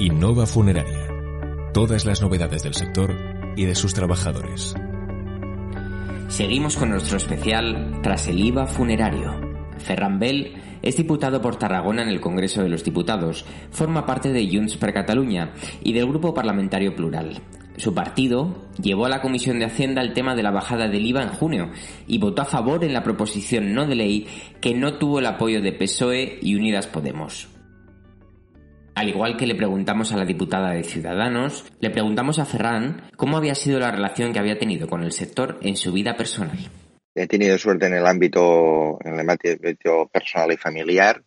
Innova Funeraria. Todas las novedades del sector y de sus trabajadores. Seguimos con nuestro especial Tras el IVA funerario. Ferran Bell es diputado por Tarragona en el Congreso de los Diputados, forma parte de Junts per Catalunya y del Grupo Parlamentario Plural. Su partido llevó a la Comisión de Hacienda el tema de la bajada del IVA en junio y votó a favor en la proposición no de ley que no tuvo el apoyo de PSOE y Unidas Podemos. Al igual que le preguntamos a la diputada de Ciudadanos, le preguntamos a Ferran cómo había sido la relación que había tenido con el sector en su vida personal. He tenido suerte en el ámbito, en el ámbito personal y familiar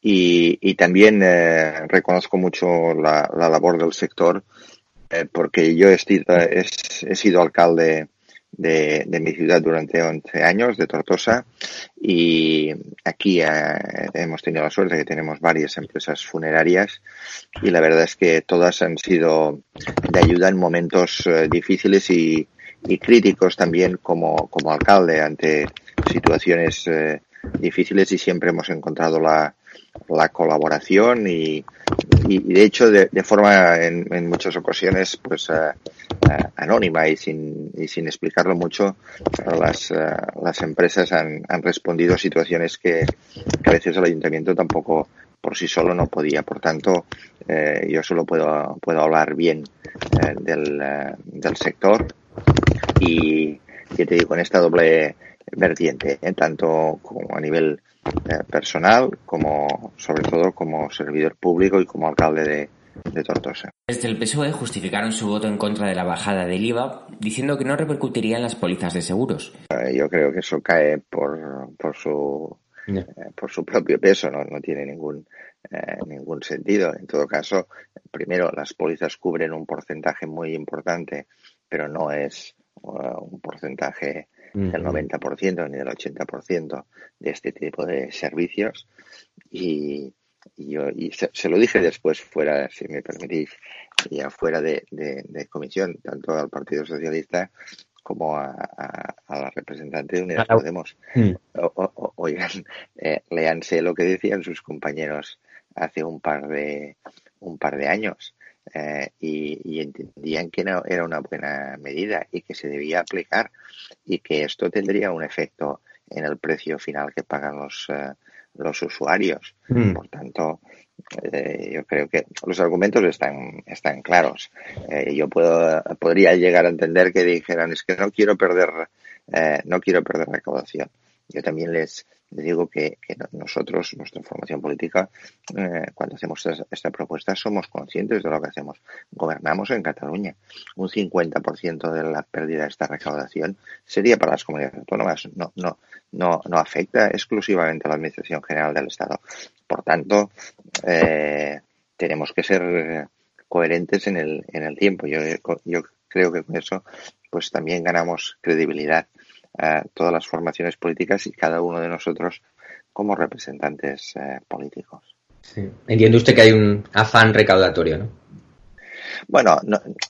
y, también eh, reconozco mucho la, labor del sector eh, porque yo he sido alcalde de, mi ciudad durante 11 años, de Tortosa, y aquí eh, hemos tenido la suerte de que tenemos varias empresas funerarias y la verdad es que todas han sido de ayuda en momentos eh, difíciles y, críticos también como, como alcalde ante situaciones eh, difíciles y siempre hemos encontrado la, la colaboración y, y, de hecho de, forma en, en, muchas ocasiones pues uh, anónima y sin, y sin explicarlo mucho las, uh, las empresas han, han respondido a situaciones que, a veces el ayuntamiento tampoco por sí solo no podía por tanto eh, yo solo puedo puedo hablar bien eh, del, del sector y que te digo en esta doble vertiente ¿eh? tanto como a nivel eh, personal como, sobre todo, como servidor público y como alcalde de, de Tortosa. Desde el PSOE justificaron su voto en contra de la bajada del IVA, diciendo que no repercutiría en las pólizas de seguros. Eh, yo creo que eso cae por, por su eh, por su propio peso, no, no tiene ningún ningún sentido. En todo caso, primero las pólizas cubren un porcentaje muy importante, pero no es un porcentaje del 90% ni del 80% de este tipo de servicios. Y, yo y se, lo dije después fuera, si me permitís, ya fuera de, de, comisión, tanto al Partido Socialista como a, la representante de Unidas Podemos. Mm. oigan, eh, leanse lo que decían sus compañeros hace un par de un par de años eh, y, entendían que no era una buena medida y que se debía aplicar y que esto tendría un efecto en el precio final que pagan los, eh, los usuarios. Mm. Por tanto, eh, yo creo que los argumentos están, están claros. yo puedo, podría llegar a entender que dijeran es que no quiero perder, no quiero perder recaudación. Yo también les, digo que, nosotros, nuestra formación política, eh, cuando hacemos esta, propuesta, somos conscientes de lo que hacemos. Gobernamos en Cataluña. Un 50% de la pérdida de esta recaudación sería para las comunidades autónomas. No, no, no, no afecta exclusivamente a la Administración General del Estado. Por tanto, eh, tenemos que ser coherentes en el, en el tiempo. Yo, yo creo que con eso pues también ganamos credibilidad todas las formaciones políticas y cada uno de nosotros como representantes eh, políticos. Sí. Entiende usted que hay un afán recaudatorio, ¿no? Bueno,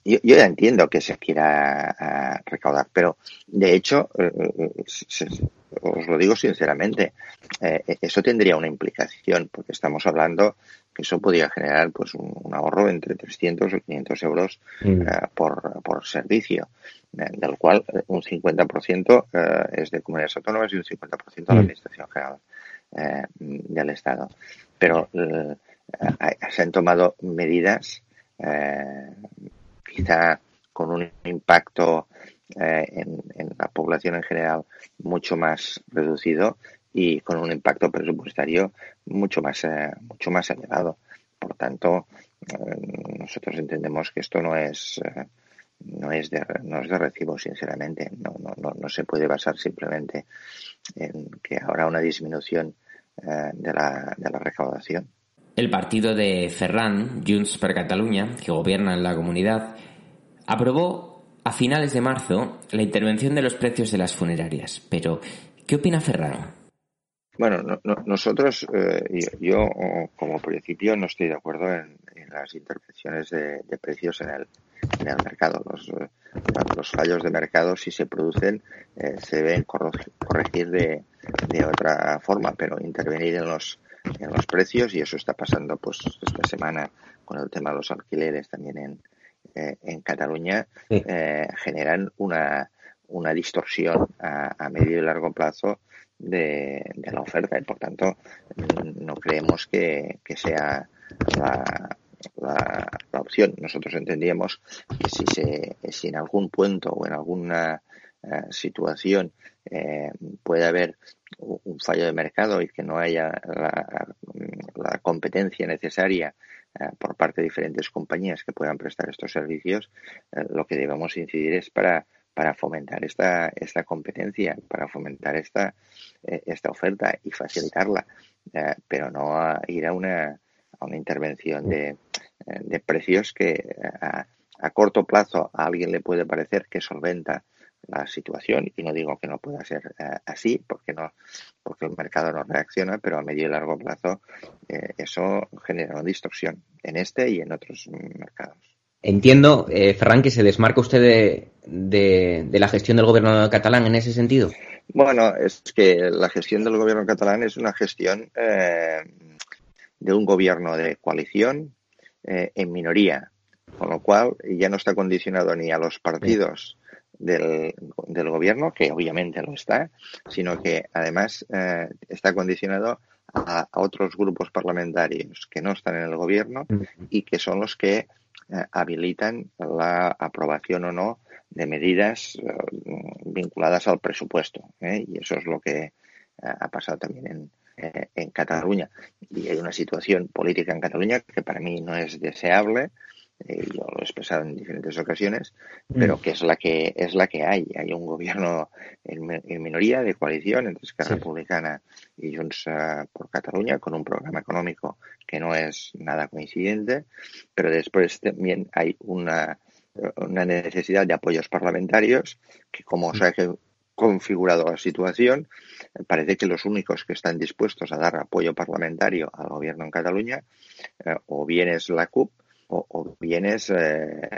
yo, ya entiendo que se quiera eh, recaudar, pero de hecho, eh, os lo digo sinceramente, eso tendría una implicación, porque estamos hablando que eso podría generar pues un, ahorro entre 300 o 500 euros mm. por, por servicio del cual eh, un 50% eh, es de comunidades autónomas y un 50% de la mm. Administración General eh, del Estado. Pero se han tomado medidas quizá con un impacto en, la población en general mucho más reducido y con un impacto presupuestario mucho más mucho más elevado. Por tanto, nosotros entendemos que esto no es no es de, no es de recibo, sinceramente. No, no, no, no se puede basar simplemente en que habrá una disminución eh, de, la, de la recaudación. El partido de Ferran, Junts per Catalunya, que gobierna en la comunidad, aprobó a finales de marzo la intervención de los precios de las funerarias. Pero, ¿qué opina Ferran? Bueno, nosotros, eh, yo, como principio no estoy de acuerdo en, las intervenciones de, de, precios en el, en el mercado. Los, eh, los fallos de mercado, si se producen, eh, se deben corregir de, de otra forma, pero intervenir en los en los precios y eso está pasando pues esta semana con el tema de los alquileres también en, eh, en Cataluña, generan una, una distorsión a, medio y largo plazo de, la oferta y por tanto no creemos que, sea la, la, opción. Nosotros entendíamos que si, se, si en algún punto o en alguna eh, situación eh, puede haber un fallo de mercado y que no haya la, la competencia necesaria eh, por parte de diferentes compañías que puedan prestar estos servicios, lo que debemos incidir es para para fomentar esta, esta competencia, para fomentar esta, esta oferta y facilitarla, pero no a ir a una, a una intervención de, de precios que a, corto plazo a alguien le puede parecer que solventa la situación. Y no digo que no pueda ser eh, así porque no porque el mercado no reacciona pero a medio y largo plazo eh, eso genera una distorsión en este y en otros mercados entiendo eh, Ferran que se desmarca usted de, de, la gestión del gobierno catalán en ese sentido. Bueno es que la gestión del gobierno catalán es una gestión de un gobierno de coalición en minoría con lo cual ya no está condicionado ni a los partidos del, del gobierno, que obviamente lo está, sino que además eh, está condicionado a, otros grupos parlamentarios que no están en el gobierno y que son los que eh, habilitan la aprobación o no de medidas eh, vinculadas al presupuesto. Y eso es lo que ha pasado también en, en Cataluña. Y hay una situación política en Cataluña que para mí no es deseable, eh, yo lo he expresado en diferentes ocasiones, pero mm. que es la que es la que hay. Hay un gobierno en, minoría de coalición entre Esquerra Republicana y Junts eh, por Cataluña con un programa económico que no es nada coincidente, pero después también hay una, una necesidad de apoyos parlamentarios que como se ha configurado la situación, parece que los únicos que están dispuestos a dar apoyo parlamentario al gobierno en Cataluña eh, o bien es la CUP o, bien es eh,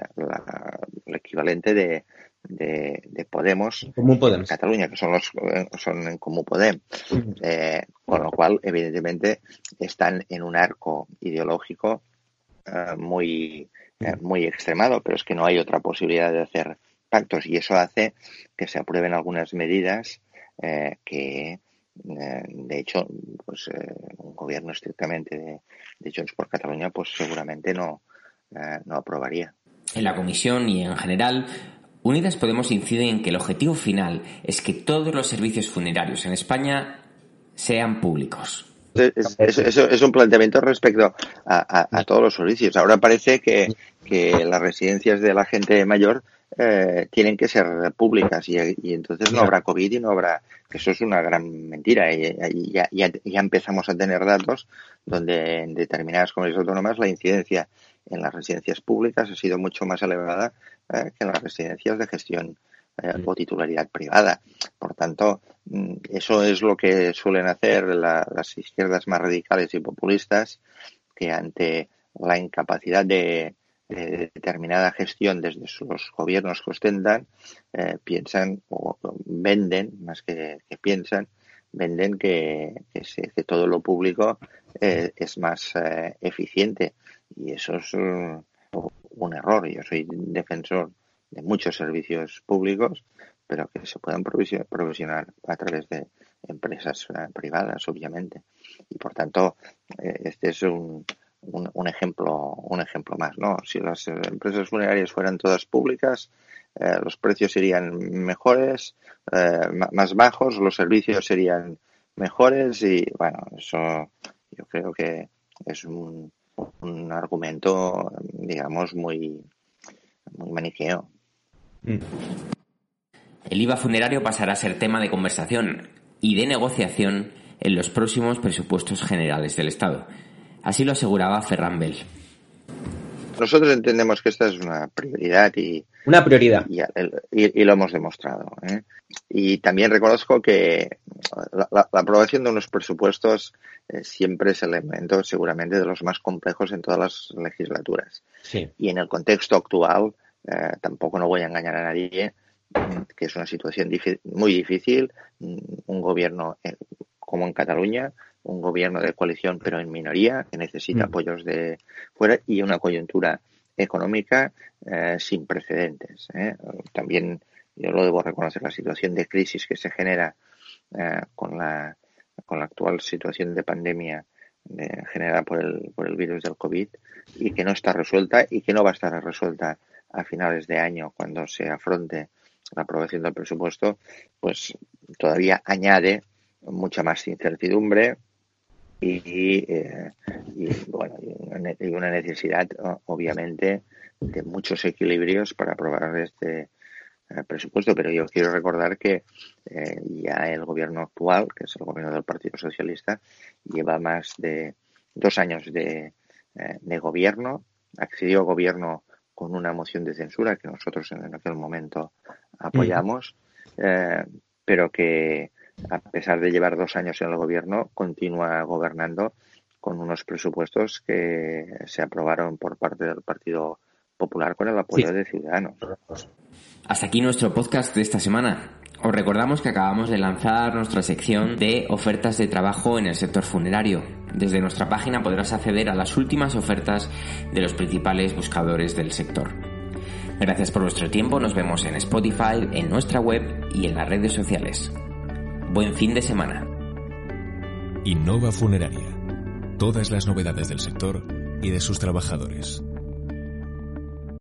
el equivalente de, de, Podemos, en Cataluña, que son los son en Comú Podem. Eh, con lo cual, evidentemente, están en un arco ideológico eh, muy, muy extremado, pero es que no hay otra posibilidad de hacer pactos. Y eso hace que se aprueben algunas medidas que de hecho, pues un gobierno estrictamente de, de Junts por Cataluña, pues seguramente no, eh, no aprobaría. En la comisión y en general, Unidas Podemos incide en que el objetivo final es que todos los servicios funerarios en España sean públicos. Es, es, un planteamiento respecto a, todos los servicios. Ahora parece que, las residencias de la gente mayor eh, tienen que ser públicas y, entonces no habrá COVID y no habrá. Eso es una gran mentira. Y, ya, ya, empezamos a tener datos donde en determinadas comunidades autónomas la incidencia en las residencias públicas ha sido mucho más elevada eh, que en las residencias de gestión eh, o titularidad privada. Por tanto, mm, eso es lo que suelen hacer las izquierdas más radicales y populistas, que ante la incapacidad de, determinada gestión desde los gobiernos que ostentan, eh, piensan o venden, más que, piensan, venden que, que, todo lo público es más eficiente y eso es un, error. Yo soy defensor de muchos servicios públicos, pero que se puedan provisionar a través de empresas eh, privadas, obviamente. Y por tanto, eh, este es un, un, ejemplo un ejemplo más. ¿no? Si las empresas funerarias fueran todas públicas, eh, los precios serían mejores, más bajos, los servicios serían mejores y bueno, eso yo creo que es un, un argumento, digamos, muy, muy maniqueo. El IVA funerario pasará a ser tema de conversación y de negociación en los próximos presupuestos generales del Estado. Así lo aseguraba Ferran Bell. Nosotros entendemos que esta es una prioridad y una prioridad y, lo hemos demostrado. ¿eh? Y también reconozco que la, aprobación de unos presupuestos eh, siempre es el elemento seguramente de los más complejos en todas las legislaturas. Y en el contexto actual eh, tampoco no voy a engañar a nadie que es una situación muy difícil, un gobierno como en Cataluña un gobierno de coalición pero en minoría, que necesita mm. apoyos de fuera y una coyuntura económica eh, sin precedentes. ¿eh? También yo lo debo reconocer, la situación de crisis que se genera eh, con, la, con la actual situación de pandemia generada por el, por el virus del COVID y que no está resuelta y que no va a estar resuelta a finales de año cuando se afronte la aprobación del presupuesto, pues todavía añade mucha más incertidumbre y, eh, y bueno y una necesidad obviamente de muchos equilibrios para aprobar este eh, presupuesto. Pero yo quiero recordar que eh, ya el gobierno actual que es el gobierno del Partido Socialista lleva más de dos años de, de gobierno. Accedió al gobierno con una moción de censura que nosotros en aquel momento apoyamos, eh, pero que a pesar de llevar dos años en el gobierno, continúa gobernando con unos presupuestos que se aprobaron por parte del Partido Popular con el apoyo de Ciudadanos. Hasta aquí nuestro podcast de esta semana. Os recordamos que acabamos de lanzar nuestra sección de ofertas de trabajo en el sector funerario. Desde nuestra página podrás acceder a las últimas ofertas de los principales buscadores del sector. Gracias por vuestro tiempo, nos vemos en Spotify, en nuestra web y en las redes sociales. Buen fin de semana. Innova Funeraria. Todas las novedades del sector y de sus trabajadores.